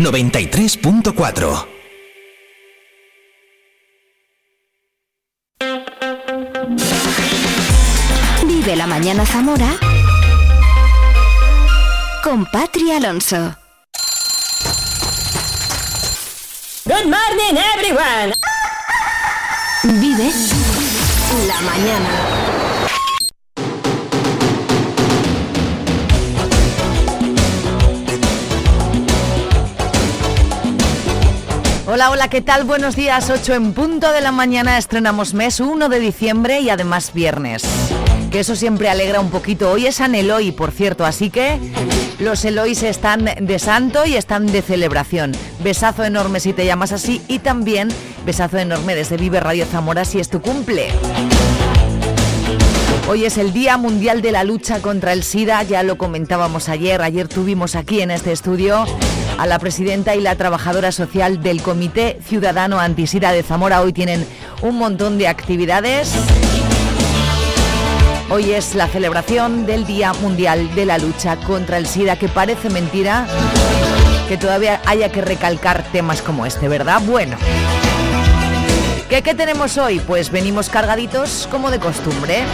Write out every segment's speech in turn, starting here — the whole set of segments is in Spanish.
93.4. Vive la mañana Zamora con Patri Alonso. Good morning everyone. Vive la mañana. Hola, hola, ¿qué tal? Buenos días, 8 en punto de la mañana, estrenamos mes 1 de diciembre y además viernes. Que eso siempre alegra un poquito. Hoy es San Eloy, por cierto, así que los Eloys están de santo y están de celebración. Besazo enorme si te llamas así y también besazo enorme desde Vive Radio Zamora si es tu cumple. Hoy es el Día Mundial de la Lucha contra el SIDA, ya lo comentábamos ayer, ayer tuvimos aquí en este estudio a la presidenta y la trabajadora social del Comité Ciudadano Antisida de Zamora. Hoy tienen un montón de actividades. Hoy es la celebración del Día Mundial de la Lucha contra el SIDA, que parece mentira que todavía haya que recalcar temas como este, ¿verdad? Bueno. ¿Qué, ¿Qué tenemos hoy? Pues venimos cargaditos como de costumbre.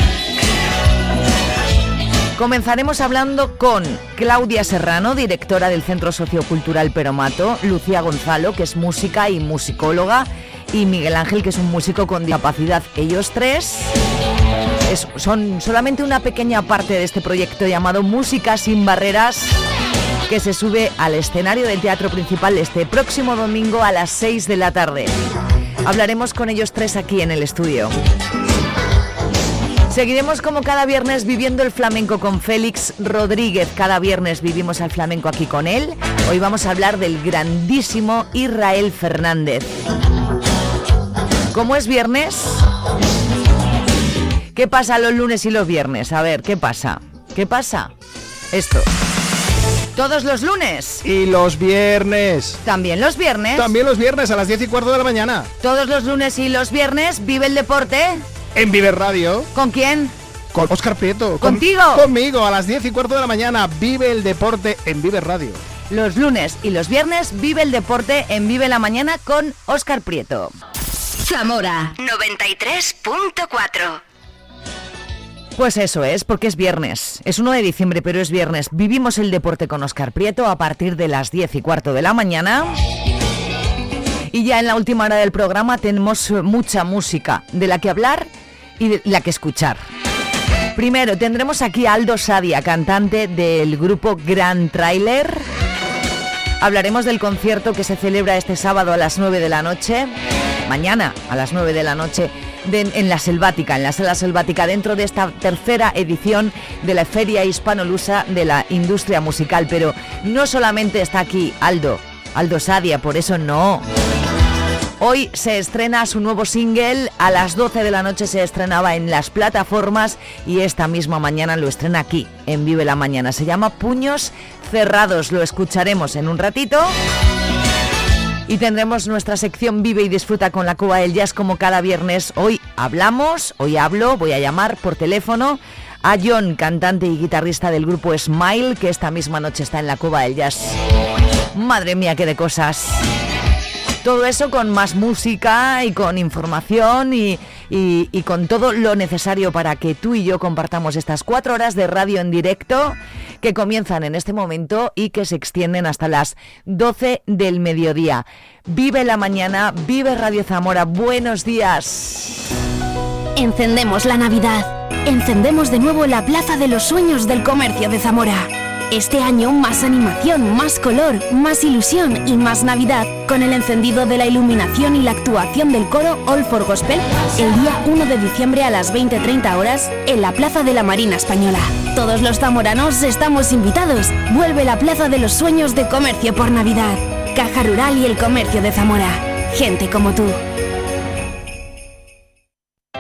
Comenzaremos hablando con Claudia Serrano, directora del Centro Sociocultural Peromato, Lucía Gonzalo, que es música y musicóloga, y Miguel Ángel, que es un músico con discapacidad. Ellos tres es- son solamente una pequeña parte de este proyecto llamado Música sin Barreras, que se sube al escenario del Teatro Principal este próximo domingo a las 6 de la tarde. Hablaremos con ellos tres aquí en el estudio. Seguiremos como cada viernes viviendo el flamenco con Félix Rodríguez. Cada viernes vivimos el flamenco aquí con él. Hoy vamos a hablar del grandísimo Israel Fernández. ¿Cómo es viernes? ¿Qué pasa los lunes y los viernes? A ver, ¿qué pasa? ¿Qué pasa? Esto. Todos los lunes. Y los viernes. También los viernes. También los viernes a las 10 y cuarto de la mañana. Todos los lunes y los viernes vive el deporte. En Viver Radio. ¿Con quién? Con Oscar Prieto. Con- ¿Contigo? conmigo a las 10 y cuarto de la mañana. Vive el deporte en Viver Radio. Los lunes y los viernes vive el deporte en Vive la Mañana con Óscar Prieto. Zamora 93.4. Pues eso es, porque es viernes. Es 1 de diciembre, pero es viernes. Vivimos el deporte con Óscar Prieto a partir de las 10 y cuarto de la mañana. Y ya en la última hora del programa tenemos mucha música de la que hablar y la que escuchar. Primero tendremos aquí a Aldo Sadia, cantante del grupo Grand Trailer. Hablaremos del concierto que se celebra este sábado a las 9 de la noche, mañana a las 9 de la noche, en la Selvática, en la Sala Selvática, dentro de esta tercera edición de la Feria Hispanolusa de la Industria Musical. Pero no solamente está aquí Aldo, Aldo Sadia, por eso no. Hoy se estrena su nuevo single, a las 12 de la noche se estrenaba en las plataformas y esta misma mañana lo estrena aquí, en Vive la Mañana. Se llama Puños Cerrados, lo escucharemos en un ratito. Y tendremos nuestra sección Vive y Disfruta con la Cuba del Jazz como cada viernes. Hoy hablamos, hoy hablo, voy a llamar por teléfono a John, cantante y guitarrista del grupo Smile, que esta misma noche está en la Cuba del Jazz. Madre mía, qué de cosas. Todo eso con más música y con información y, con todo lo necesario para que tú y yo compartamos estas cuatro horas de radio en directo que comienzan en este momento y que se extienden hasta las 12 del mediodía. Vive la mañana, vive Radio Zamora. Buenos días. Encendemos la Navidad. Encendemos de nuevo la Plaza de los Sueños del Comercio de Zamora. Este año más animación, más color, más ilusión y más Navidad con el encendido de la iluminación y la actuación del coro All for Gospel el día 1 de diciembre a las 20.30 horas en la Plaza de la Marina Española. Todos los zamoranos estamos invitados. Vuelve la Plaza de los Sueños de Comercio por Navidad. Caja Rural y el Comercio de Zamora. Gente como tú.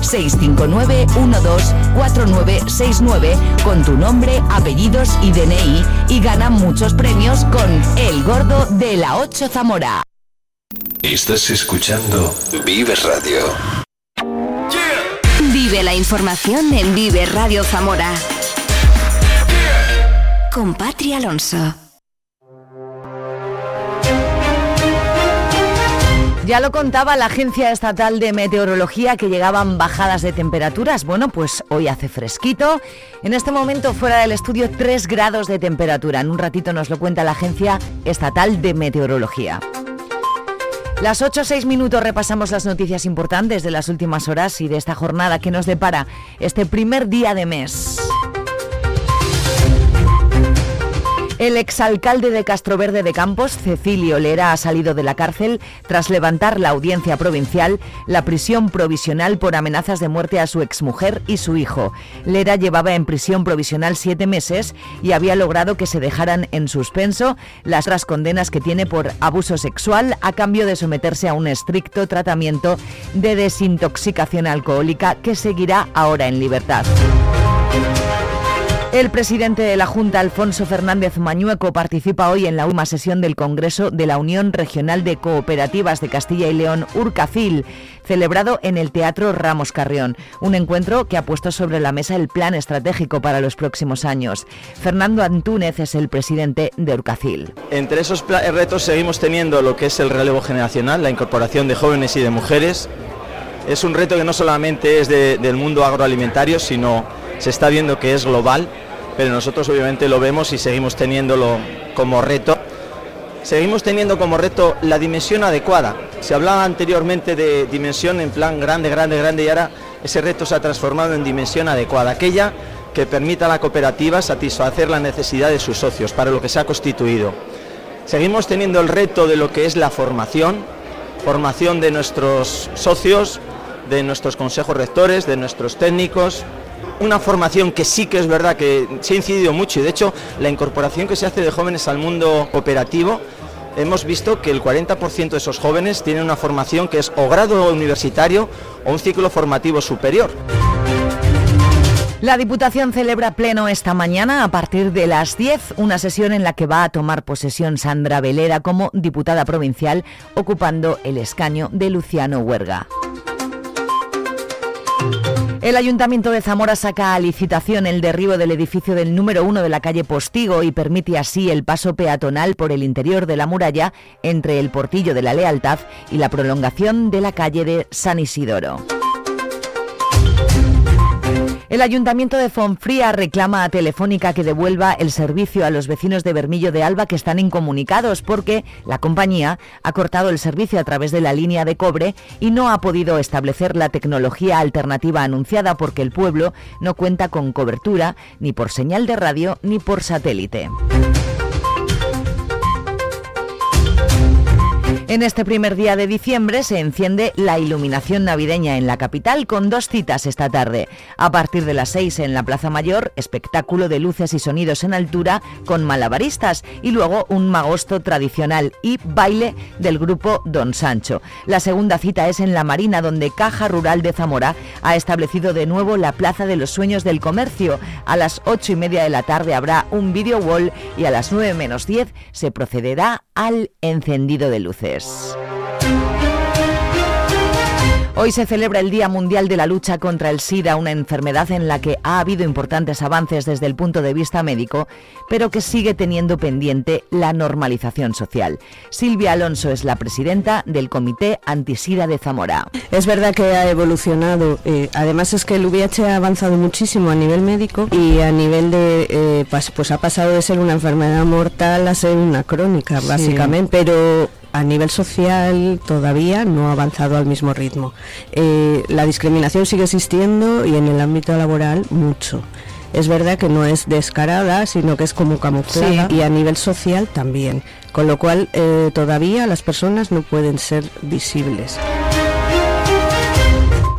659-124969 con tu nombre, apellidos y DNI y gana muchos premios con El Gordo de la 8 Zamora. Estás escuchando Vive Radio. Vive la información en Vive Radio Zamora. Con Patri Alonso. Ya lo contaba la Agencia Estatal de Meteorología que llegaban bajadas de temperaturas. Bueno, pues hoy hace fresquito. En este momento fuera del estudio 3 grados de temperatura. En un ratito nos lo cuenta la Agencia Estatal de Meteorología. Las 8 o 6 minutos repasamos las noticias importantes de las últimas horas y de esta jornada que nos depara este primer día de mes. El exalcalde de Castroverde de Campos, Cecilio Lera, ha salido de la cárcel tras levantar la audiencia provincial la prisión provisional por amenazas de muerte a su exmujer y su hijo. Lera llevaba en prisión provisional siete meses y había logrado que se dejaran en suspenso las otras condenas que tiene por abuso sexual a cambio de someterse a un estricto tratamiento de desintoxicación alcohólica que seguirá ahora en libertad. El presidente de la Junta, Alfonso Fernández Mañueco, participa hoy en la última sesión del Congreso de la Unión Regional de Cooperativas de Castilla y León, Urcafil, celebrado en el Teatro Ramos Carrión. Un encuentro que ha puesto sobre la mesa el plan estratégico para los próximos años. Fernando Antúnez es el presidente de Urcafil. Entre esos retos seguimos teniendo lo que es el relevo generacional, la incorporación de jóvenes y de mujeres. Es un reto que no solamente es de, del mundo agroalimentario, sino se está viendo que es global pero nosotros obviamente lo vemos y seguimos teniéndolo como reto. Seguimos teniendo como reto la dimensión adecuada. Se hablaba anteriormente de dimensión en plan grande, grande, grande y ahora ese reto se ha transformado en dimensión adecuada, aquella que permita a la cooperativa satisfacer la necesidad de sus socios, para lo que se ha constituido. Seguimos teniendo el reto de lo que es la formación, formación de nuestros socios, de nuestros consejos rectores, de nuestros técnicos, una formación que sí que es verdad que se ha incidido mucho y de hecho la incorporación que se hace de jóvenes al mundo cooperativo hemos visto que el 40% de esos jóvenes tienen una formación que es o grado universitario o un ciclo formativo superior. La Diputación celebra pleno esta mañana a partir de las 10, una sesión en la que va a tomar posesión Sandra Velera como diputada provincial, ocupando el escaño de Luciano Huerga. El Ayuntamiento de Zamora saca a licitación el derribo del edificio del número uno de la calle Postigo y permite así el paso peatonal por el interior de la muralla entre el Portillo de la Lealtad y la prolongación de la calle de San Isidoro. El Ayuntamiento de Fonfría reclama a Telefónica que devuelva el servicio a los vecinos de Bermillo de Alba que están incomunicados porque la compañía ha cortado el servicio a través de la línea de cobre y no ha podido establecer la tecnología alternativa anunciada porque el pueblo no cuenta con cobertura ni por señal de radio ni por satélite. En este primer día de diciembre se enciende la iluminación navideña en la capital con dos citas esta tarde. A partir de las 6 en la Plaza Mayor, espectáculo de luces y sonidos en altura con malabaristas y luego un magosto tradicional y baile del grupo Don Sancho. La segunda cita es en la Marina donde Caja Rural de Zamora ha establecido de nuevo la Plaza de los Sueños del Comercio. A las 8 y media de la tarde habrá un video wall y a las 9 menos 10 se procederá al encendido de luces. Hoy se celebra el Día Mundial de la Lucha contra el SIDA, una enfermedad en la que ha habido importantes avances desde el punto de vista médico, pero que sigue teniendo pendiente la normalización social. Silvia Alonso es la presidenta del Comité Antisida de Zamora. Es verdad que ha evolucionado, eh, además es que el VIH ha avanzado muchísimo a nivel médico y a nivel de, eh, pues, pues, ha pasado de ser una enfermedad mortal a ser una crónica, básicamente, pero a nivel social todavía no ha avanzado al mismo ritmo. Eh, la discriminación sigue existiendo y en el ámbito laboral mucho. Es verdad que no es descarada, sino que es como camuflada y a nivel social también, con lo cual eh, todavía las personas no pueden ser visibles.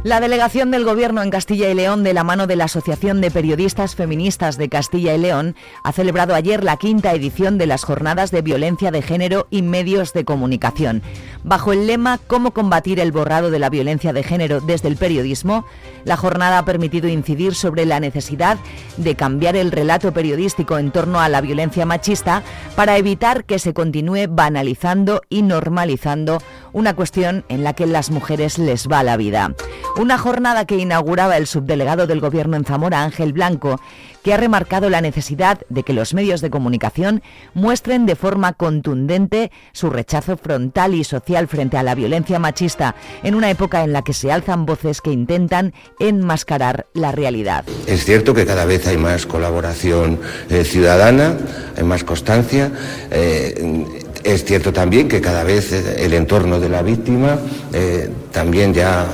La delegación del Gobierno en Castilla y León, de la mano de la Asociación de Periodistas Feministas de Castilla y León, ha celebrado ayer la quinta edición de las Jornadas de Violencia de Género y Medios de Comunicación. Bajo el lema Cómo combatir el borrado de la violencia de género desde el periodismo, la jornada ha permitido incidir sobre la necesidad de cambiar el relato periodístico en torno a la violencia machista para evitar que se continúe banalizando y normalizando una cuestión en la que las mujeres les va la vida. Una jornada que inauguraba el subdelegado del Gobierno en Zamora, Ángel Blanco, que ha remarcado la necesidad de que los medios de comunicación muestren de forma contundente su rechazo frontal y social frente a la violencia machista en una época en la que se alzan voces que intentan enmascarar la realidad. Es cierto que cada vez hay más colaboración eh, ciudadana, hay más constancia. Eh, es cierto también que cada vez el entorno de la víctima eh, también ya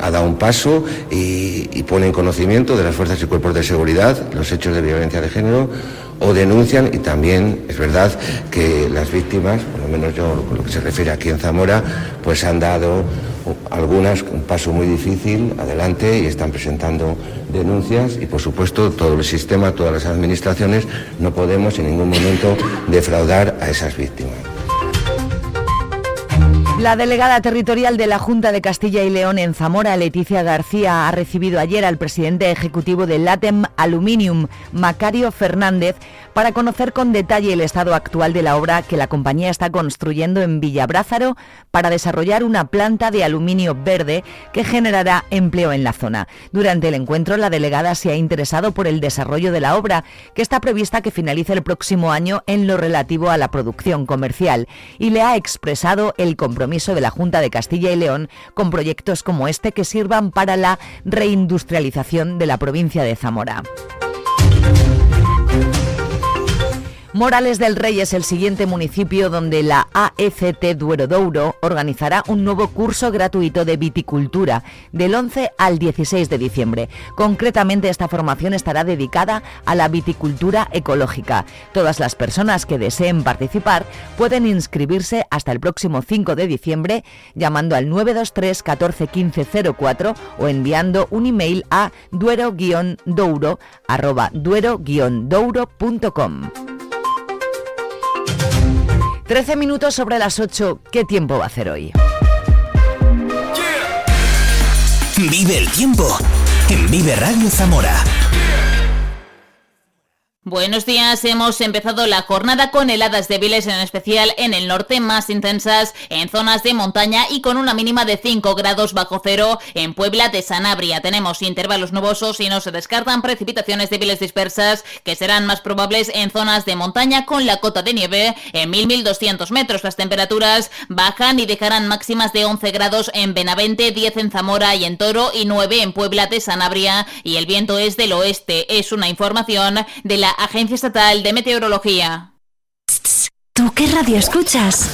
ha dado un paso y, pone en conocimiento de las fuerzas y cuerpos de seguridad los hechos de violencia de género o denuncian y también es verdad que las víctimas, por lo menos yo con lo que se refiere aquí en Zamora, pues han dado algunas un paso muy difícil adelante y están presentando denuncias y por supuesto todo el sistema, todas las administraciones no podemos en ningún momento defraudar a esas víctimas. La delegada territorial de la Junta de Castilla y León en Zamora, Leticia García, ha recibido ayer al presidente ejecutivo de LATEM Aluminium, Macario Fernández, para conocer con detalle el estado actual de la obra que la compañía está construyendo en Villabrázaro para desarrollar una planta de aluminio verde que generará empleo en la zona. Durante el encuentro, la delegada se ha interesado por el desarrollo de la obra, que está prevista que finalice el próximo año en lo relativo a la producción comercial, y le ha expresado el compromiso de la Junta de Castilla y León con proyectos como este que sirvan para la reindustrialización de la provincia de Zamora. Morales del Rey es el siguiente municipio donde la AECT Duero Douro organizará un nuevo curso gratuito de viticultura del 11 al 16 de diciembre. Concretamente, esta formación estará dedicada a la viticultura ecológica. Todas las personas que deseen participar pueden inscribirse hasta el próximo 5 de diciembre llamando al 923 14 15 04 o enviando un email a duero-douro duero-douro.com. 13 minutos sobre las 8. ¿Qué tiempo va a hacer hoy? Vive el tiempo en Vive Radio Zamora. Buenos días, hemos empezado la jornada con heladas débiles en especial en el norte más intensas en zonas de montaña y con una mínima de 5 grados bajo cero en Puebla de Sanabria. Tenemos intervalos nubosos y no se descartan precipitaciones débiles dispersas que serán más probables en zonas de montaña con la cota de nieve en 1000-1200 metros. Las temperaturas bajan y dejarán máximas de 11 grados en Benavente, 10 en Zamora y en Toro y 9 en Puebla de Sanabria y el viento es del oeste. Es una información de la Agencia Estatal de Meteorología. ¿Tú qué radio escuchas?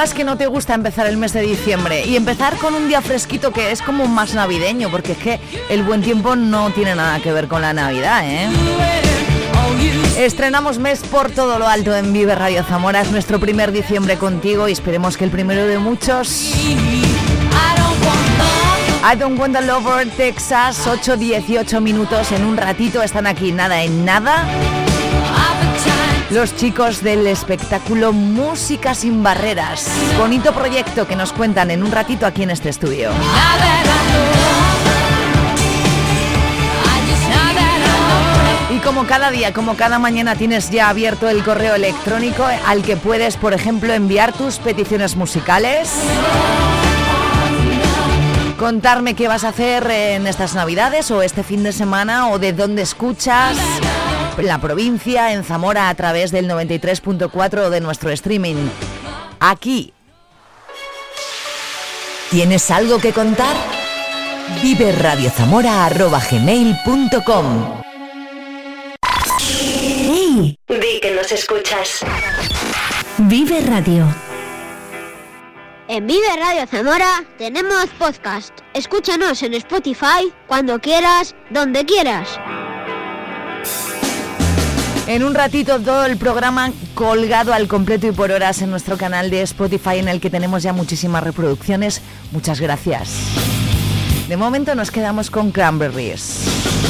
Digas que no te gusta empezar el mes de diciembre y empezar con un día fresquito que es como más navideño, porque es que el buen tiempo no tiene nada que ver con la Navidad, ¿eh? Estrenamos mes por todo lo alto en Vive Radio Zamora. Es nuestro primer diciembre contigo y esperemos que el primero de muchos. I don't want the lover, Texas, 8-18 minutos en un ratito. Están aquí, nada en nada. Los chicos del espectáculo Música sin Barreras. Bonito proyecto que nos cuentan en un ratito aquí en este estudio. Y como cada día, como cada mañana tienes ya abierto el correo electrónico al que puedes, por ejemplo, enviar tus peticiones musicales. Contarme qué vas a hacer en estas navidades o este fin de semana o de dónde escuchas la provincia, en Zamora a través del 93.4 de nuestro streaming. Aquí. ¿Tienes algo que contar? Vive radiozamora.gmail.com ¡Hey! Di que nos escuchas. Vive Radio. En Vive Radio Zamora tenemos podcast. Escúchanos en Spotify cuando quieras, donde quieras. En un ratito todo el programa colgado al completo y por horas en nuestro canal de Spotify en el que tenemos ya muchísimas reproducciones. Muchas gracias. De momento nos quedamos con Cranberries.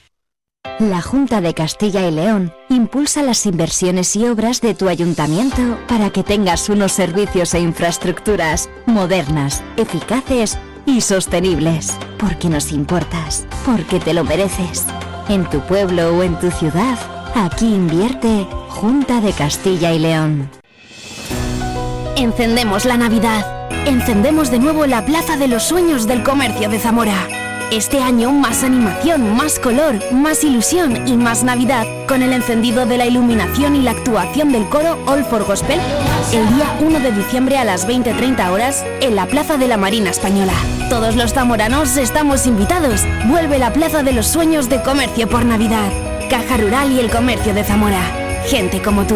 La Junta de Castilla y León impulsa las inversiones y obras de tu ayuntamiento para que tengas unos servicios e infraestructuras modernas, eficaces y sostenibles. Porque nos importas, porque te lo mereces. En tu pueblo o en tu ciudad, aquí invierte Junta de Castilla y León. Encendemos la Navidad. Encendemos de nuevo la Plaza de los Sueños del Comercio de Zamora. Este año más animación, más color, más ilusión y más Navidad con el encendido de la iluminación y la actuación del coro All for Gospel el día 1 de diciembre a las 20.30 horas en la Plaza de la Marina Española. Todos los zamoranos estamos invitados. Vuelve la Plaza de los Sueños de Comercio por Navidad. Caja Rural y el Comercio de Zamora. Gente como tú.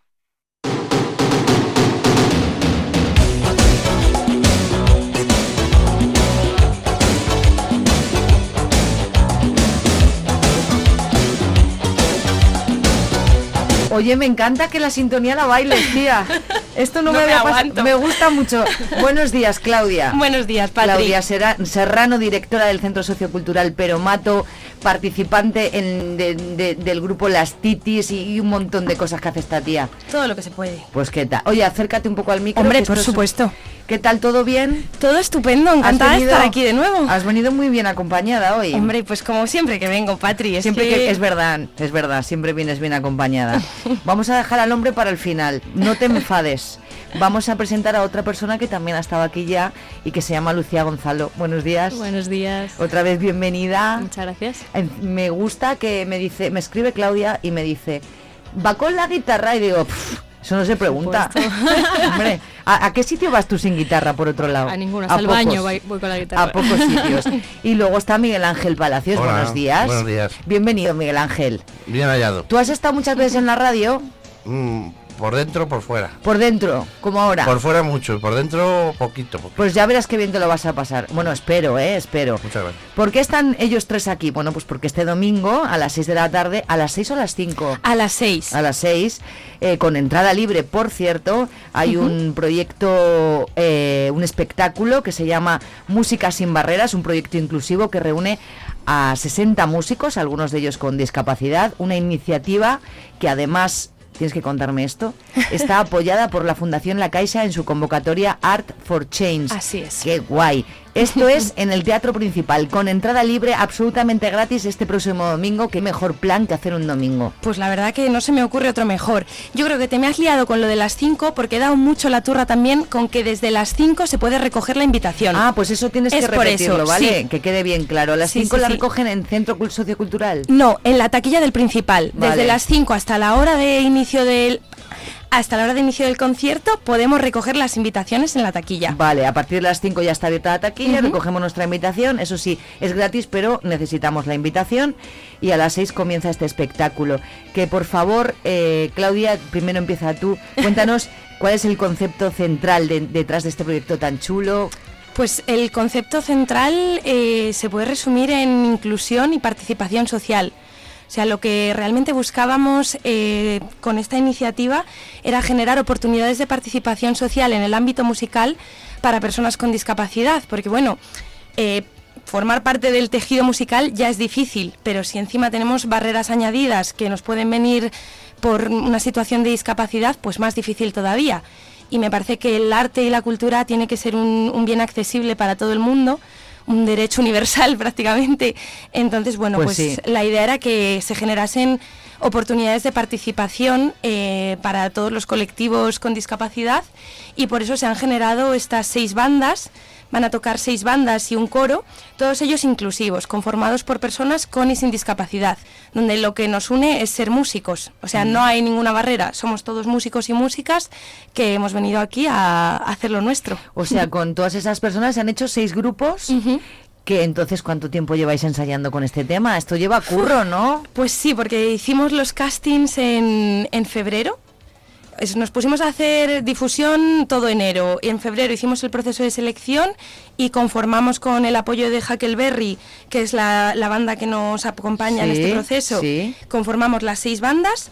Oye, me encanta que la sintonía la bailes, tía. Esto no, No me, me aguanto. Me gusta mucho. Buenos días, Claudia. Buenos días, Patri. Claudia Serra- Serrano, directora del Centro Sociocultural Peromato, participante en- de- de- del grupo Las Titis y, y un montón de cosas que hace esta tía. Todo lo que se puede. Pues qué tal. Oye, acércate un poco al micro. Hombre, por es- supuesto. ¿Qué tal? ¿Todo bien? Todo estupendo, encantada de estar aquí de nuevo. Has venido muy bien acompañada hoy. Hombre, pues como siempre que vengo, Patri. Es Siempre que... que... es verdad, es verdad, siempre vienes bien acompañada. Vamos a dejar al hombre para el final. No te enfades. Vamos a presentar a otra persona que también ha estado aquí ya y que se llama Lucía Gonzalo. Buenos días. Buenos días. Otra vez bienvenida. Muchas gracias. Me gusta que me dice, me escribe Claudia y me dice, va con la guitarra y digo, "Pff, eso no se pregunta. Hombre, ¿a, a qué sitio vas tú sin guitarra por otro lado? A ninguno, A hasta baño voy, voy con la guitarra. A pocos sitios. Y luego está Miguel Ángel Palacios. Hola, buenos días. buenos días. Bienvenido, Miguel Ángel. Bien hallado. ¿Tú has estado muchas veces en la radio? Mm, por dentro, por fuera. Por dentro, como ahora. Por fuera mucho, por dentro poquito. poquito. Pues ya verás qué bien te lo vas a pasar. Bueno, espero, ¿eh? Espero. Muchas gracias. ¿Por qué están ellos tres aquí? Bueno, pues porque este domingo a las 6 de la tarde, a las 6 o a las 5. A las 6. A las 6, eh, con entrada libre, por cierto, hay un proyecto, eh, un espectáculo que se llama Música sin Barreras, un proyecto inclusivo que reúne a 60 músicos, algunos de ellos con discapacidad, una iniciativa que además, tienes que contarme esto, está apoyada por la Fundación La Caixa en su convocatoria Art for Change. Así es. ¡Qué guay! Esto es en el Teatro Principal, con entrada libre, absolutamente gratis este próximo domingo. ¿Qué mejor plan que hacer un domingo? Pues la verdad que no se me ocurre otro mejor. Yo creo que te me has liado con lo de las 5 porque he dado mucho la turra también con que desde las 5 se puede recoger la invitación. Ah, pues eso tienes Es que por repetirlo, eso, ¿vale? sí. Que quede bien claro. Las Sí, 5 sí, la recogen en Centro Cul- Sociocultural. No, en la taquilla del principal. Vale. Desde las 5 hasta la hora de inicio del hasta la hora de inicio del concierto podemos recoger las invitaciones en la taquilla. Vale, a partir de las 5 ya está abierta la taquilla, recogemos nuestra invitación, eso sí, es gratis, pero necesitamos la invitación y a las 6 comienza este espectáculo. Que por favor, eh, Claudia, primero empieza tú, cuéntanos cuál es el concepto central de- detrás de este proyecto tan chulo. Pues el concepto central eh, se puede resumir en inclusión y participación social. O sea, lo que realmente buscábamos eh, con esta iniciativa era generar oportunidades de participación social en el ámbito musical para personas con discapacidad, porque bueno, eh, formar parte del tejido musical ya es difícil, pero si encima tenemos barreras añadidas que nos pueden venir por una situación de discapacidad, pues más difícil todavía. Y me parece que el arte y la cultura tiene que ser un, un bien accesible para todo el mundo, un derecho universal prácticamente. Entonces, bueno, Pues pues, sí. la idea era que se generasen oportunidades de participación eh, para todos los colectivos con discapacidad y por eso se han generado estas seis bandas van a tocar seis bandas y un coro, todos ellos inclusivos, conformados por personas con y sin discapacidad, donde lo que nos une es ser músicos. O sea, no hay ninguna barrera, somos todos músicos y músicas que hemos venido aquí a, hacer lo nuestro. O sea, con todas esas personas se han hecho seis grupos. Que entonces, ¿cuánto tiempo lleváis ensayando con este tema? Esto lleva curro, ¿no? Pues sí, porque hicimos los castings en, en febrero nos pusimos a hacer difusión todo enero. En febrero hicimos el proceso de selección y conformamos con el apoyo de Huckleberry, que es la, banda que nos acompaña en este proceso. Conformamos las seis bandas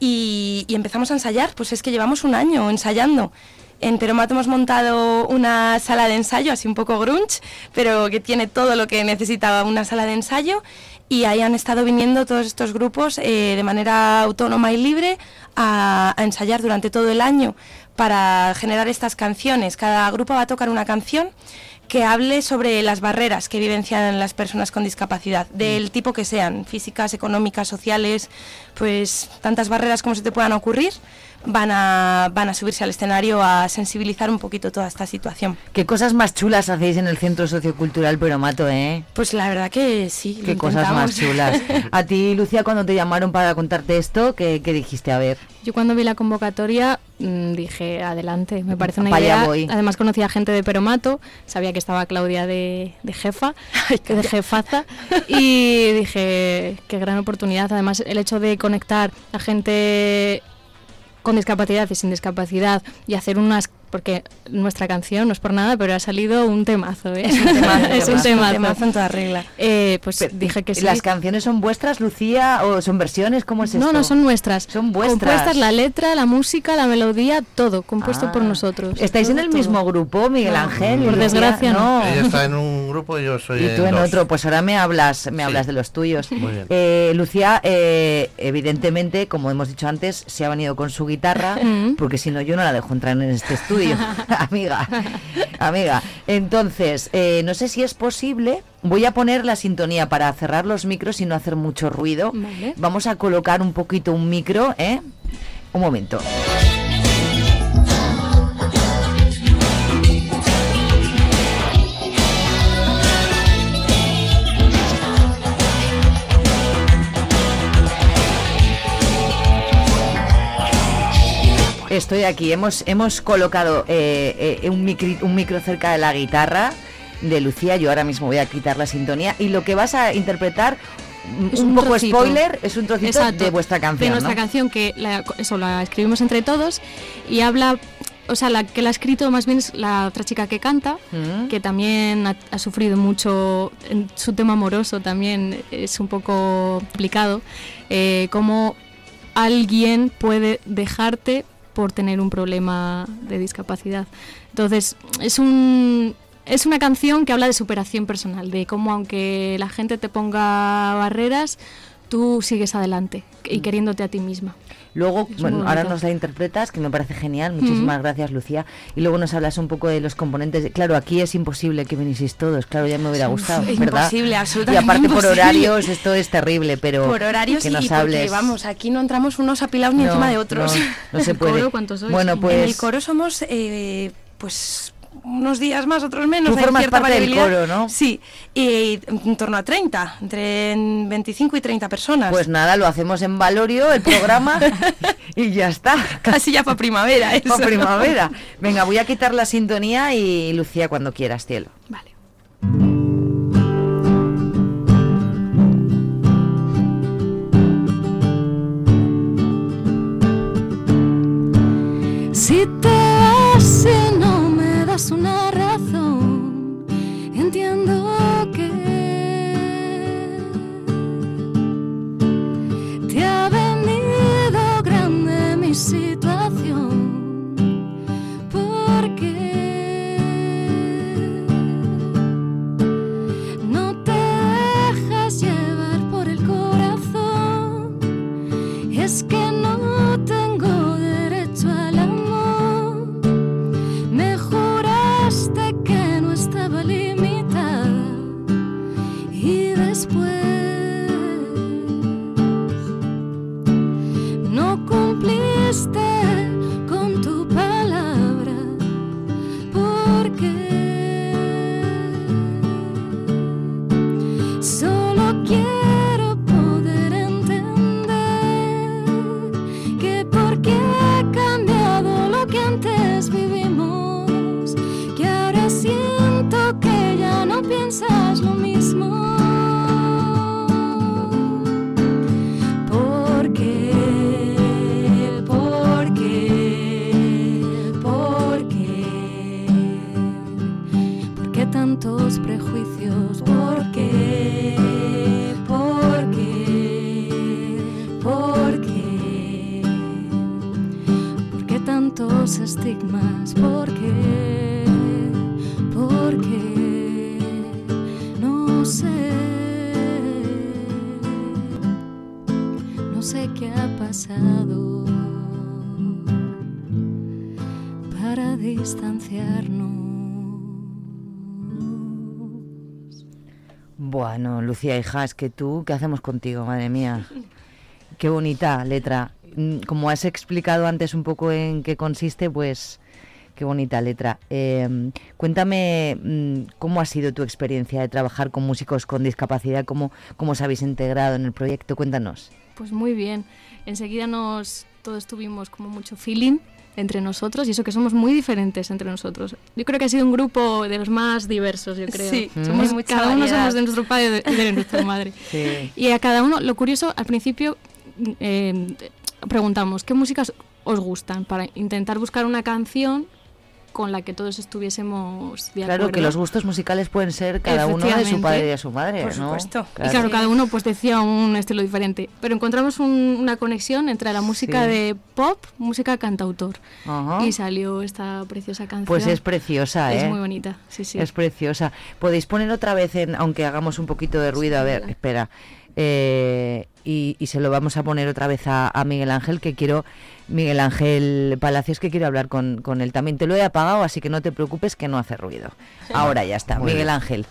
y, y, empezamos a ensayar. Pues es que llevamos un año ensayando. En Peromato hemos montado una sala de ensayo, así un poco grunge, pero que tiene todo lo que necesitaba una sala de ensayo y ahí han estado viniendo todos estos grupos eh, de manera autónoma y libre a, ensayar durante todo el año para generar estas canciones. Cada grupo va a tocar una canción que hable sobre las barreras que vivencian las personas con discapacidad, del tipo que sean, físicas, económicas, sociales, pues tantas barreras como se te puedan ocurrir van a, van a subirse al escenario a sensibilizar un poquito toda esta situación. ¿Qué cosas más chulas hacéis en el Centro Sociocultural Peromato, eh? Pues la verdad que sí. Qué cosas más chulas. A ti, Lucía, cuando te llamaron para contarte esto, ¿qué, dijiste? A ver. Yo cuando vi la convocatoria mm, dije, adelante, me parece una idea. Además conocía gente de Peromato, sabía que estaba Claudia de, de jefa, de jefaza, y dije, qué gran oportunidad. Además, el hecho de conectar a gente con discapacidad y sin discapacidad y hacer unas porque nuestra canción no es por nada, pero ha salido un temazo, ¿eh? Es un temazo, es un temazo, en toda regla. Eh, pues dije que sí. ¿Las canciones son vuestras, Lucía, o son versiones? ¿Cómo es No, esto? no, son nuestras. Son vuestras. Compuestas la letra, la música, la melodía, todo, compuesto por ah. nosotros. ¿Estáis en el mismo grupo, Miguel Ángel? Por desgracia, no. Ella está en un grupo y yo soy Y tú en, otro, pues ahora me hablas, me hablas de los tuyos. Muy bien. Eh, Lucía, eh, evidentemente, como hemos dicho antes, se ha venido con su guitarra, porque si no yo no la dejo entrar en este estudio. amiga, amiga. Entonces, eh, no sé si es posible. Voy a poner la sintonía para cerrar los micros y no hacer mucho ruido. Vamos a colocar un poquito un micro, ¿eh? Un momento. Estoy aquí. Hemos, hemos colocado eh, eh, un, micro, un micro cerca de la guitarra de Lucía. Yo ahora mismo voy a quitar la sintonía. Y lo que vas a interpretar es un, poco spoiler, es un trocito de vuestra canción. De nuestra canción, que la, eso la escribimos entre todos y habla. O sea, la que la ha escrito más bien es la otra chica que canta, mm. que también ha, sufrido mucho en su tema amoroso, también es un poco complicado. Eh, cómo alguien puede dejarte por tener un problema de discapacidad. Entonces, es un es una canción que habla de superación personal, de cómo aunque la gente te ponga barreras, tú sigues adelante y mm. queriéndote a ti misma. Luego, bueno, ahora nos la interpretas, que me parece genial. Muchísimas gracias, Lucía. Y luego nos hablas un poco de los componentes. Claro, aquí es imposible que vinieseis todos. Claro, ya me hubiera gustado, es ¿verdad? Imposible, absolutamente. Y aparte por horarios, esto es terrible, pero por horarios que nos hables. vamos, aquí no entramos unos apilados ni encima de otros. No, se puede. Bueno, pues en el coro somos, eh, pues unos días más, otros menos. Tú formas parte del coro, ¿no? Sí, y en torno a 30, entre 25 y 30 personas. Pues nada, lo hacemos en Valorio, el programa, y ya está. Casi ya para primavera, eso. Para primavera. Venga, voy a quitar la sintonía y Lucía cuando quieras, cielo. Vale. Si te Lucía, hija, es que tú, ¿qué hacemos contigo? Madre mía. Qué bonita letra. Mm, Como has explicado antes un poco en qué consiste, pues qué bonita letra. Eh, cuéntame mm, cómo ha sido tu experiencia de trabajar con músicos con discapacidad, cómo, cómo os habéis integrado en el proyecto. Cuéntanos. Pues muy bien. Enseguida nos todos tuvimos como mucho feeling entre nosotros y eso que somos muy diferentes entre nosotros. Yo creo que ha sido un grupo de los más diversos, yo creo. Sí, somos, mucha cada uno variedad. somos de nuestro padre y de nuestra madre. Sí. Y a cada uno, lo curioso, al principio eh, preguntamos, ¿qué músicas os gustan? Para intentar buscar una canción con la que todos estuviésemos de Claro acuerdo. que los gustos musicales pueden ser cada uno de su padre y de su madre, Por ¿no? supuesto. Y claro, cada uno pues decía un estilo diferente. Pero encontramos un- una conexión entre la música Sí. de pop, música cantautor. Ajá. Y salió esta preciosa canción. Pues es preciosa, ¿eh? Es muy bonita, sí, sí. Es preciosa. Podéis poner otra vez, en, aunque hagamos un poquito de ruido, a ver, espera. Eh, y, y se lo vamos a poner otra vez a, a Miguel Ángel, que quiero, Miguel Ángel Palacios, que quiero hablar con, con él también. Te lo he apagado, así que no te preocupes que no hace ruido. Ahora ya está. Muy Miguel bien. Ángel,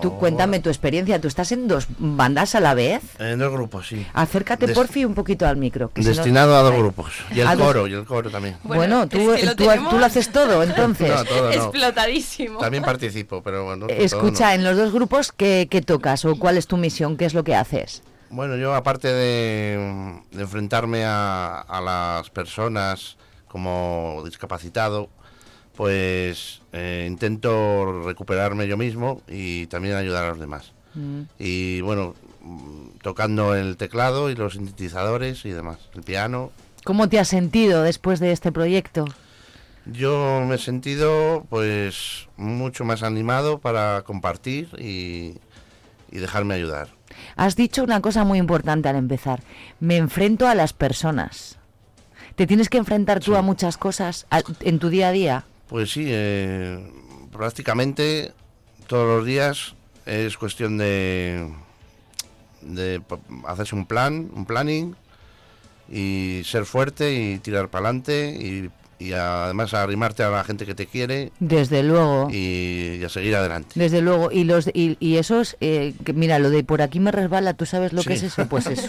tú Oh. cuéntame tu experiencia. ¿Tú estás en dos bandas a la vez? En dos grupos, sí. Acércate, Des- porfi, un poquito al micro. que si no- Destinado a dos grupos. Y el dos- coro, y el coro también. Bueno, tú, es que lo tú, tenemos- tú lo haces todo, entonces. No, todo no. Explotadísimo. También participo, pero bueno. todo Escucha, no. en los dos grupos, ¿qué, qué tocas o cuál es tu misión? ¿Qué es lo que haces? Bueno, yo aparte de, de enfrentarme a, a las personas como discapacitado, pues eh, intento recuperarme yo mismo y también ayudar a los demás. Mm. Y bueno, mm, tocando el teclado y los sintetizadores y demás, el piano. ¿Cómo te has sentido después de este proyecto? Yo me he sentido pues mucho más animado para compartir y, y dejarme ayudar. Has dicho una cosa muy importante al empezar. Me enfrento a las personas. ¿Te tienes que enfrentar tú a muchas cosas en tu día a día? Pues sí, eh, prácticamente todos los días es cuestión de, de hacerse un plan, un planning y ser fuerte y tirar para adelante y, y además arrimarte a la gente que te quiere Desde luego. y, y a seguir adelante. Desde luego. Y los y, y esos, eh, que mira, lo de por aquí me resbala, ¿tú sabes lo que es eso? Pues eso.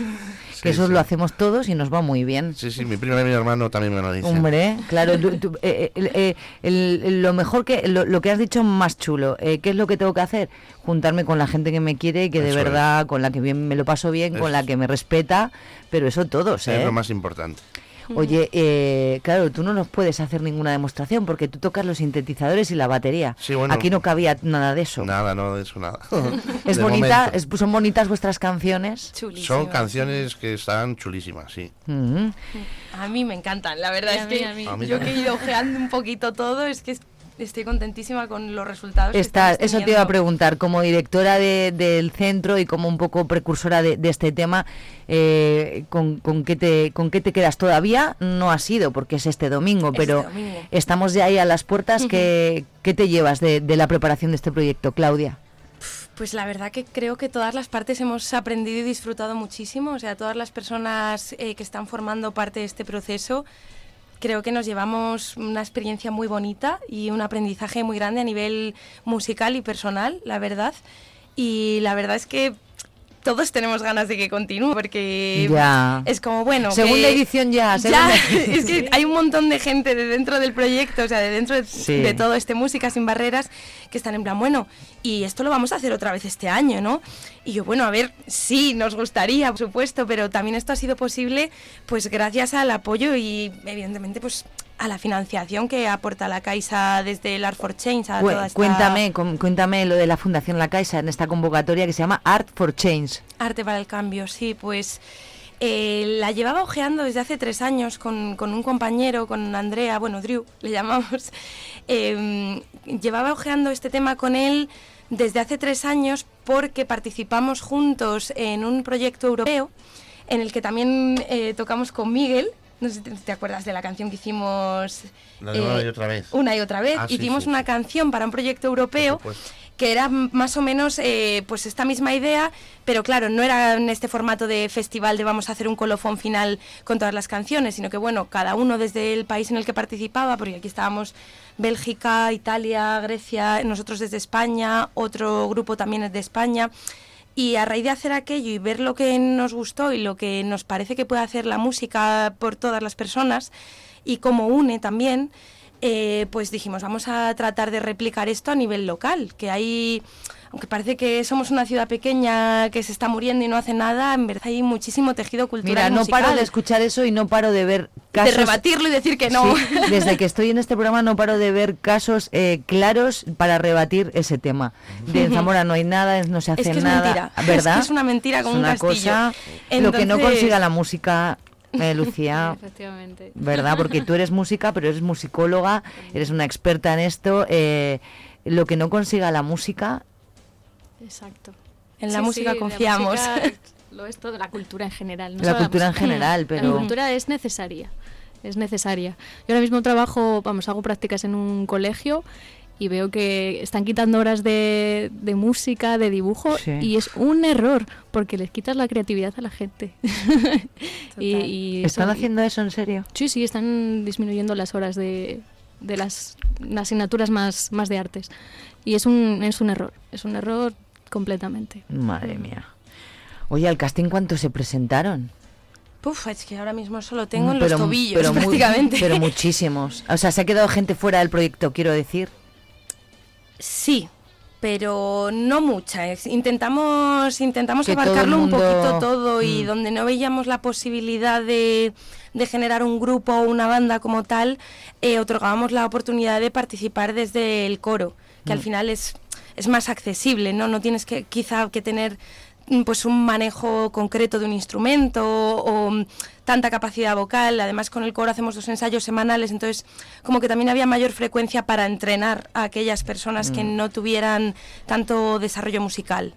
Que eso lo hacemos todos y nos va muy bien. Sí, sí, mi prima y mi hermano también me lo dicen. Hombre, claro, tú- tú- eh, eh, eh, el- lo mejor que lo, lo que has dicho más chulo, eh, ¿qué es lo que tengo que hacer? Juntarme con la gente que me quiere que de es. verdad, con la que bien me lo paso bien, con la que me respeta, pero eso todos, Es lo más importante. Oye, eh, claro, tú no nos puedes hacer ninguna demostración porque tú tocas los sintetizadores y la batería. Sí, bueno. Aquí no cabía nada de eso. Nada, no de eso nada. Es De bonita, es- son bonitas vuestras canciones. Son canciones que están chulísimas, sí. A mí me encantan, la verdad es que a mí. A mí yo que he ido ojeando un poquito todo, es que es- estoy contentísima con los resultados. Está, eso te iba a preguntar, como directora de- del centro y como un poco precursora de, de este tema, eh, ¿con, con qué te, ¿con qué te quedas? Todavía no ha sido, porque es este domingo, Este pero domingo. estamos ya ahí a las puertas. ¿qué, qué te llevas de, de la preparación de este proyecto, Claudia? Pues la verdad que creo que todas las partes hemos aprendido y disfrutado muchísimo, o sea, todas las personas eh, que están formando parte de este proceso, creo que nos llevamos una experiencia muy bonita y un aprendizaje muy grande a nivel musical y personal, la verdad. Y la verdad es que todos tenemos ganas de que continúe, porque Ya. es como, bueno... Segunda que- edición ya, Ya, segunda- es que hay un montón de gente de dentro del proyecto, o sea, de dentro de, Sí. de todo este Música sin Barreras, que están en plan, bueno, y esto lo vamos a hacer otra vez este año, ¿no? Y yo, bueno, a ver, sí, nos gustaría, por supuesto, pero también esto ha sido posible, pues gracias al apoyo y, evidentemente, pues a la financiación que aporta la Caixa desde el Art for Change a Cu- toda esta Cuéntame, cuéntame lo de la Fundación La Caixa en esta convocatoria que se llama Art for Change. Arte para el cambio, sí, pues eh, la llevaba ojeando desde hace tres años con, con un compañero, con Andrea, bueno, Drew, le llamamos. Eh, llevaba ojeando este tema con él desde hace tres años porque participamos juntos en un proyecto europeo en el que también eh, tocamos con Miguel. No sé si te, acuerdas de la canción que hicimos. La una eh, y otra vez. Una y otra vez. Ah, Hicimos sí, una canción para un proyecto europeo que era más o menos eh, pues esta misma idea, pero claro, no era en este formato de festival de vamos a hacer un colofón final con todas las canciones, sino que bueno, cada uno desde el país en el que participaba, porque aquí estábamos Bélgica, Italia, Grecia, nosotros desde España, otro grupo también es de España. Y a raíz de hacer aquello y ver lo que nos gustó y lo que nos parece que puede hacer la música por todas las personas y cómo une también, eh, pues dijimos, vamos a tratar de replicar esto a nivel local, que hay, aunque parece que somos una ciudad pequeña que se está muriendo y no hace nada, en verdad hay muchísimo tejido cultural. Mira, no musical. paro de escuchar eso y no paro de ver casos... De rebatirlo y decir que no. Sí, desde que estoy en este programa no paro de ver casos eh, claros para rebatir ese tema. De en Zamora no hay nada, no se hace Es que es nada, mentira. ¿verdad? Es que es una mentira como Es un una castillo. cosa, lo que no consiga la música, eh, Lucía, Efectivamente. ¿verdad? Porque tú eres música, pero eres musicóloga, eres una experta en esto. eh, lo que no consiga la música, Exacto. En la música confiamos. La música lo es todo, la cultura en general. no La cultura en música. general, pero- La cultura es necesaria. Es necesaria. Yo ahora mismo trabajo, vamos, hago prácticas en un colegio y veo que están quitando horas de, de música, de dibujo, Sí. y es un error, porque les quitas la creatividad a la gente. y, y eso- ¿están haciendo eso en serio? Sí, sí, están disminuyendo las horas de, de las, las asignaturas más, más de artes. Y es un, es un error, es un error completamente. Madre mía. Oye, al casting, ¿cuántos se presentaron? Puf, es que ahora mismo solo tengo en Mm, Pero- los tobillos pero muy- prácticamente. pero muchísimos. O sea, se ha quedado gente fuera del proyecto, quiero decir. Sí, pero no mucha. Intentamos, intentamos Que abarcarlo mundo- un poquito todo y Mm. donde no veíamos la posibilidad de, de generar un grupo o una banda como tal, eh, otorgábamos la oportunidad de participar desde el coro, que al Mm. final es, es más accesible, ¿no? No tienes que quizá que tener mm, pues un manejo concreto de un instrumento o, mm, tanta capacidad vocal. Además, con el coro hacemos dos ensayos semanales, entonces como que también había mayor frecuencia para entrenar a aquellas personas que Mm. no tuvieran tanto desarrollo musical.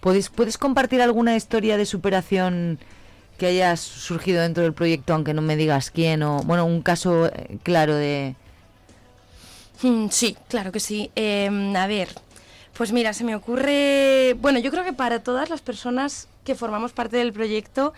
¿Puedes, ¿Puedes compartir alguna historia de superación que haya surgido dentro del proyecto, aunque no me digas quién? o Bueno, un caso eh, claro de... Sí, claro que sí. Eh, a ver, pues mira, se me ocurre, bueno, yo creo que para todas las personas que formamos parte del proyecto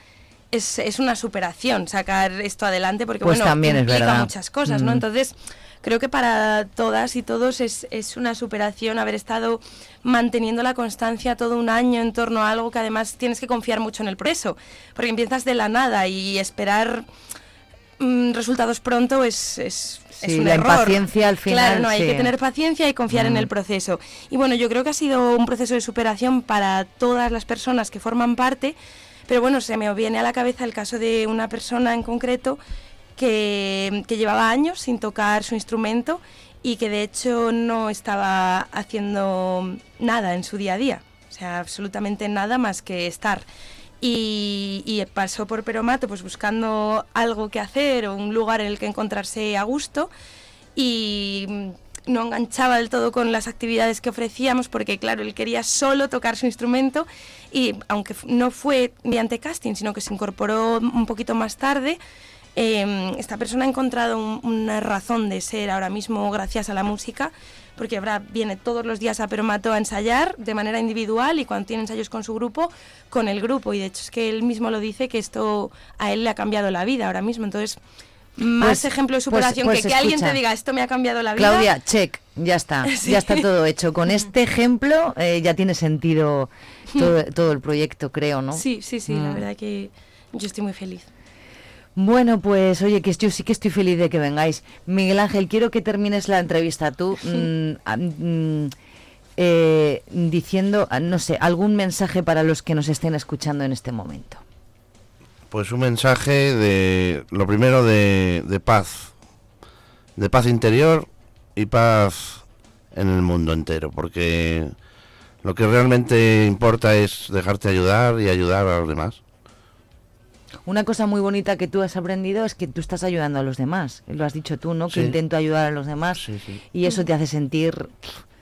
es, es una superación sacar esto adelante porque Pues bueno, también es implica verdad. muchas cosas, ¿no? Mm. Entonces, creo que para todas y todos es, es una superación haber estado manteniendo la constancia todo un año en torno a algo que además tienes que confiar mucho en el proceso, porque empiezas de la nada y esperar mm, resultados pronto es, es, es Sí, un la error. impaciencia al final, Claro, no, hay sí. que tener paciencia y confiar en Mm. el proceso. Y bueno, yo creo que ha sido un proceso de superación para todas las personas que forman parte, pero bueno, se me viene a la cabeza el caso de una persona en concreto que, que llevaba años sin tocar su instrumento y que de hecho no estaba haciendo nada en su día a día, o sea, absolutamente nada más que estar. Y, y pasó por Peromato pues buscando algo que hacer o un lugar en el que encontrarse a gusto y no enganchaba del todo con las actividades que ofrecíamos porque claro, él quería solo tocar su instrumento y aunque no fue mediante casting, sino que se incorporó un poquito más tarde, eh, esta persona ha encontrado un- una razón de ser ahora mismo gracias a la música, porque ahora viene todos los días a Peromato a ensayar de manera individual y cuando tiene ensayos con su grupo, con el grupo. Y de hecho es que él mismo lo dice que esto a él le ha cambiado la vida ahora mismo. Entonces, más Pues- ejemplo de pues- superación pues que que alguien te diga esto me ha cambiado la vida. Claudia, check, ya está, Sí. ya está todo hecho. Con este ejemplo eh, ya tiene sentido todo, todo el proyecto, creo, ¿no? Sí, sí, sí, la Mm. verdad que yo estoy muy feliz. Bueno, pues oye, que yo sí que estoy feliz de que vengáis. Miguel Ángel, quiero que termines la entrevista tú mm, ah, mm, eh, diciendo, ah, no sé, algún mensaje para los que nos estén escuchando en este momento. Pues un mensaje de, lo primero de, de paz, de paz interior y paz en el mundo entero, porque lo que realmente importa es dejarte ayudar y ayudar a los demás. Una cosa muy bonita que tú has aprendido es que tú estás ayudando a los demás. Lo has dicho tú, ¿no? Que intento ayudar a los demás. Y eso te hace sentir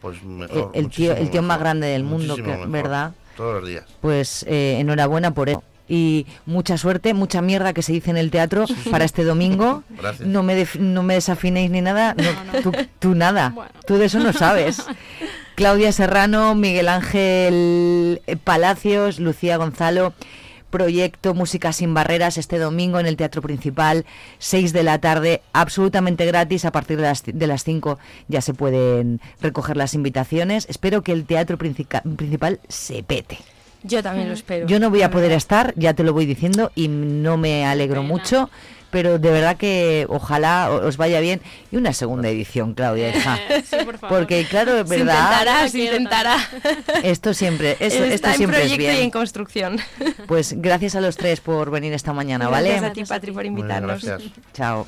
Pues eh, mejor, el tío, el tío más grande del mundo, muchísimo que- mejor, ¿verdad? Todos los días. Pues eh, enhorabuena por eso. Y mucha suerte, mucha mierda que se dice en el teatro para este domingo. Gracias. No me, def- no me desafinéis ni nada. No, tú, tú nada. Tú de eso no sabes. Claudia Serrano, Miguel Ángel eh, Palacios, Lucía Gonzalo. Proyecto Música sin Barreras este domingo en el Teatro Principal, 6 de la tarde, absolutamente gratis. A partir de las, de las 5 ya se pueden recoger las invitaciones. Espero que el Teatro Principal se pete. Yo también lo espero. Yo no voy a poder estar, ya te lo voy diciendo, y no me alegro mucho, pero de verdad que ojalá os vaya bien. Y una segunda edición, Claudia, hija. Sí, por favor. Porque claro, es Se verdad. intentará, se intentará. Esto siempre, eso, Está esto en siempre es proyecto y en bien. construcción. Pues gracias a los tres por venir esta mañana, Gracias ¿vale? a ti, Patri, por invitarnos. gracias. Chao.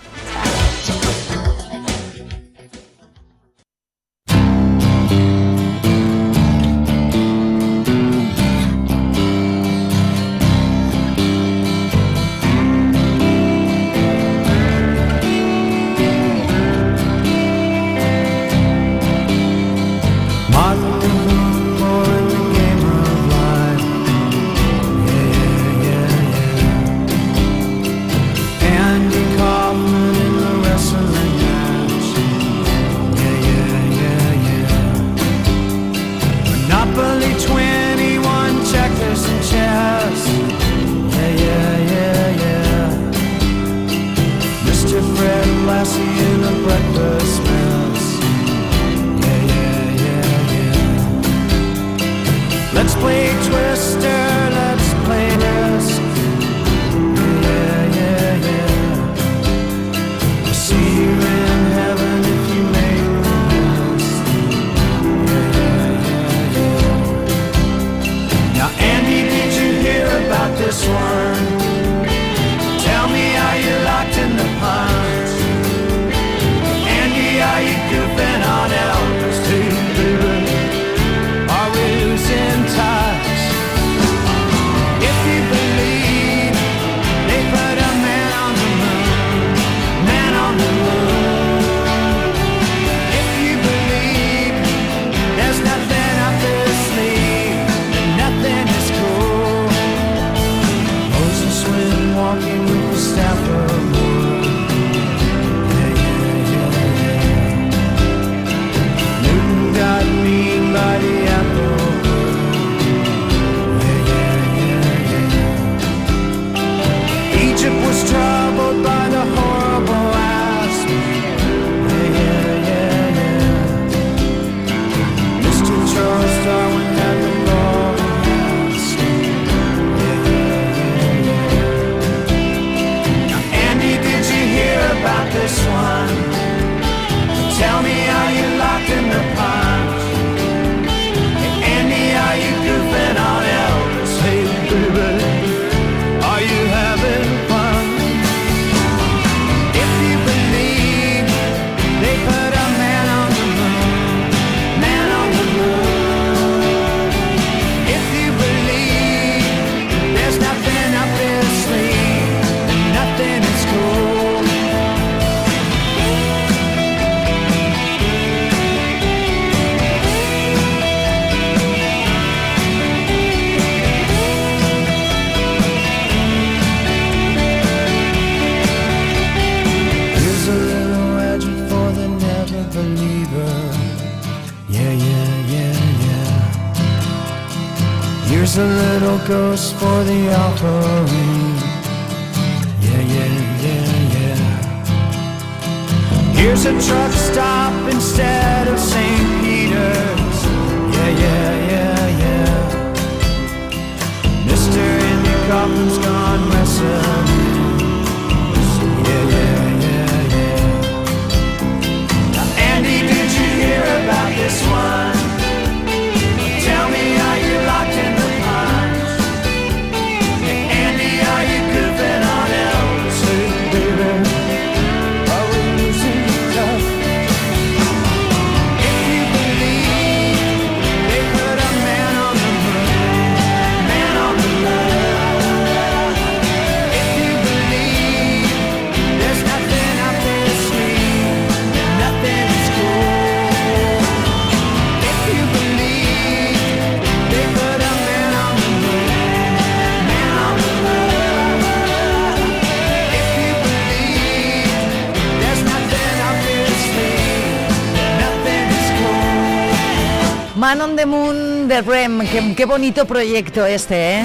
Qué, qué bonito proyecto este, ¿eh?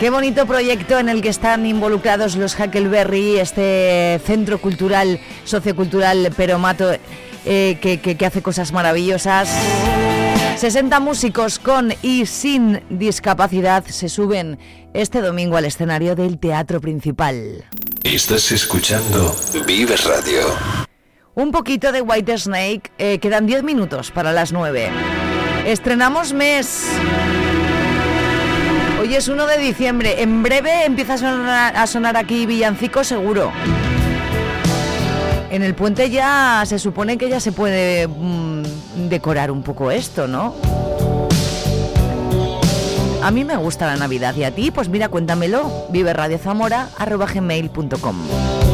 Qué bonito proyecto en el que están involucrados los Huckleberry, este centro cultural, sociocultural peromato, eh, que, que- que hace cosas maravillosas. 60 músicos con y sin discapacidad se suben este domingo al escenario del Teatro Principal. Estás escuchando Vives Radio. Un poquito de White Snake, eh, quedan 10 minutos para las 9. Estrenamos mes. Hoy es 1 de diciembre. En breve empieza a sonar, aquí Villancico seguro. En el puente ya se supone que ya se puede mm, decorar un poco esto, ¿no? A mí me gusta la Navidad y a ti, pues mira, cuéntamelo. Vive Radio Zamora, gmail.com.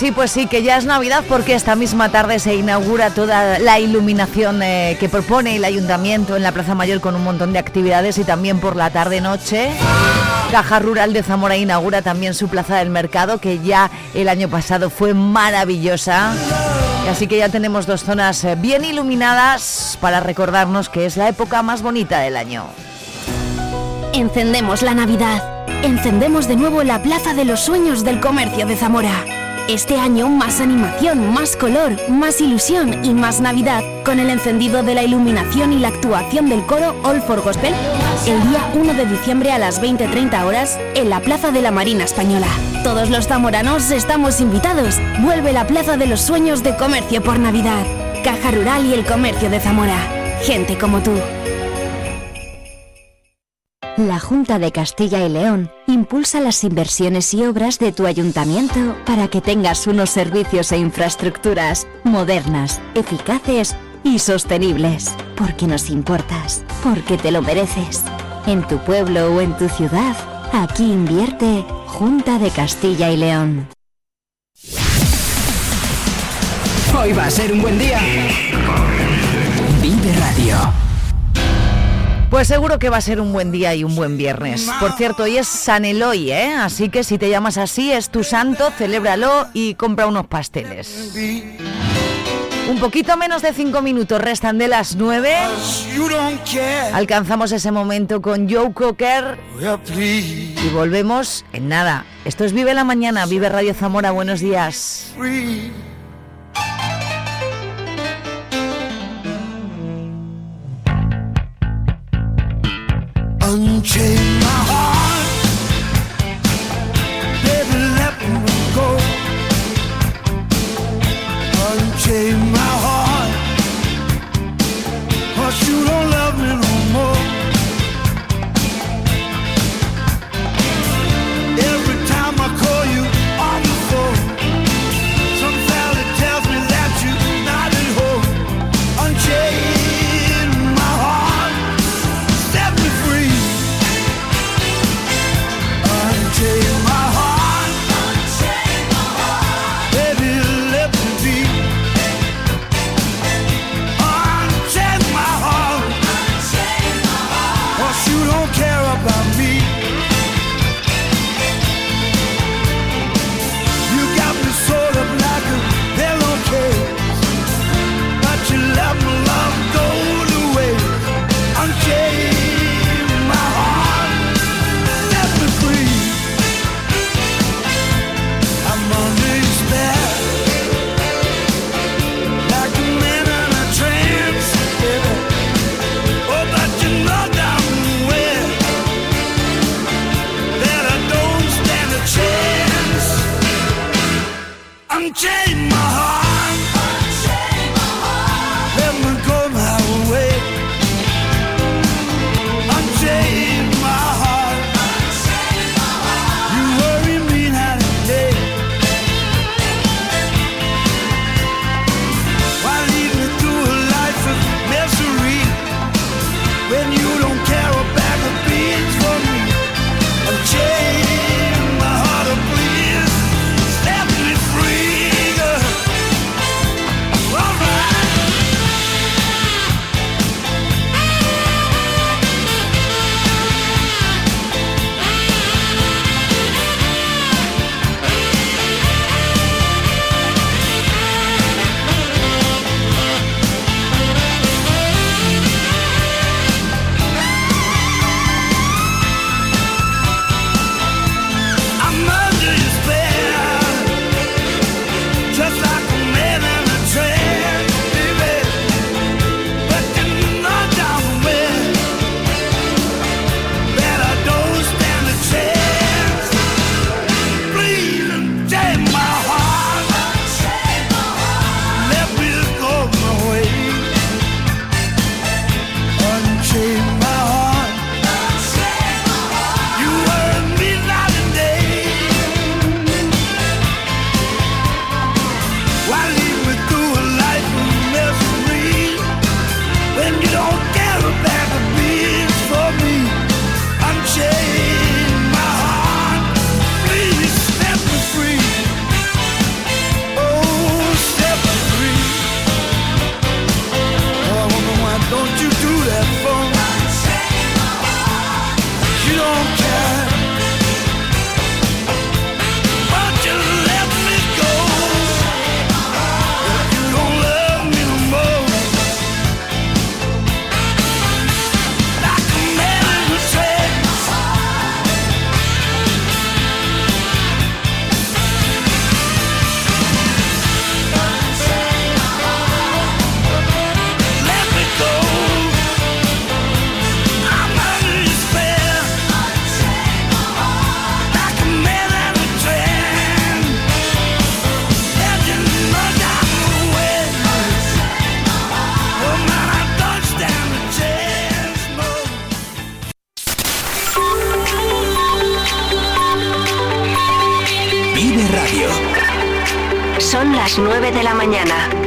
sí, pues sí, que ya es Navidad porque esta misma tarde se inaugura toda la iluminación eh, que propone el ayuntamiento en la Plaza Mayor con un montón de actividades y también por la tarde-noche. Caja Rural de Zamora inaugura también su Plaza del Mercado que ya el año pasado fue maravillosa. Así que ya tenemos dos zonas eh, bien iluminadas para recordarnos que es la época más bonita del año. Encendemos la Navidad. Encendemos de nuevo la Plaza de los Sueños del Comercio de Zamora. Este año más animación, más color, más ilusión y más Navidad con el encendido de la iluminación y la actuación del coro All for Gospel el día 1 de diciembre a las 20.30 horas en la Plaza de la Marina Española. Todos los zamoranos estamos invitados. Vuelve la Plaza de los Sueños de Comercio por Navidad. Caja Rural y el Comercio de Zamora. Gente como tú. La Junta de Castilla y León impulsa las inversiones y obras de tu ayuntamiento para que tengas unos servicios e infraestructuras modernas, eficaces y sostenibles. Porque nos importas, porque te lo mereces. En tu pueblo o en tu ciudad, aquí invierte Junta de Castilla y León. Hoy va a ser un buen día. Vive Radio. Pues seguro que va a ser un buen día y un buen viernes. Por cierto, hoy es San Eloy, ¿eh? Así que si te llamas así, es tu santo, celébralo y compra unos pasteles. Un poquito menos de cinco minutos restan de las nueve. Alcanzamos ese momento con Joe Cocker y volvemos en nada. Esto es Vive la Mañana, Vive Radio Zamora, buenos días. Unchain my heart, baby, let me go. Unchain my heart, 'cause you don't love me no more.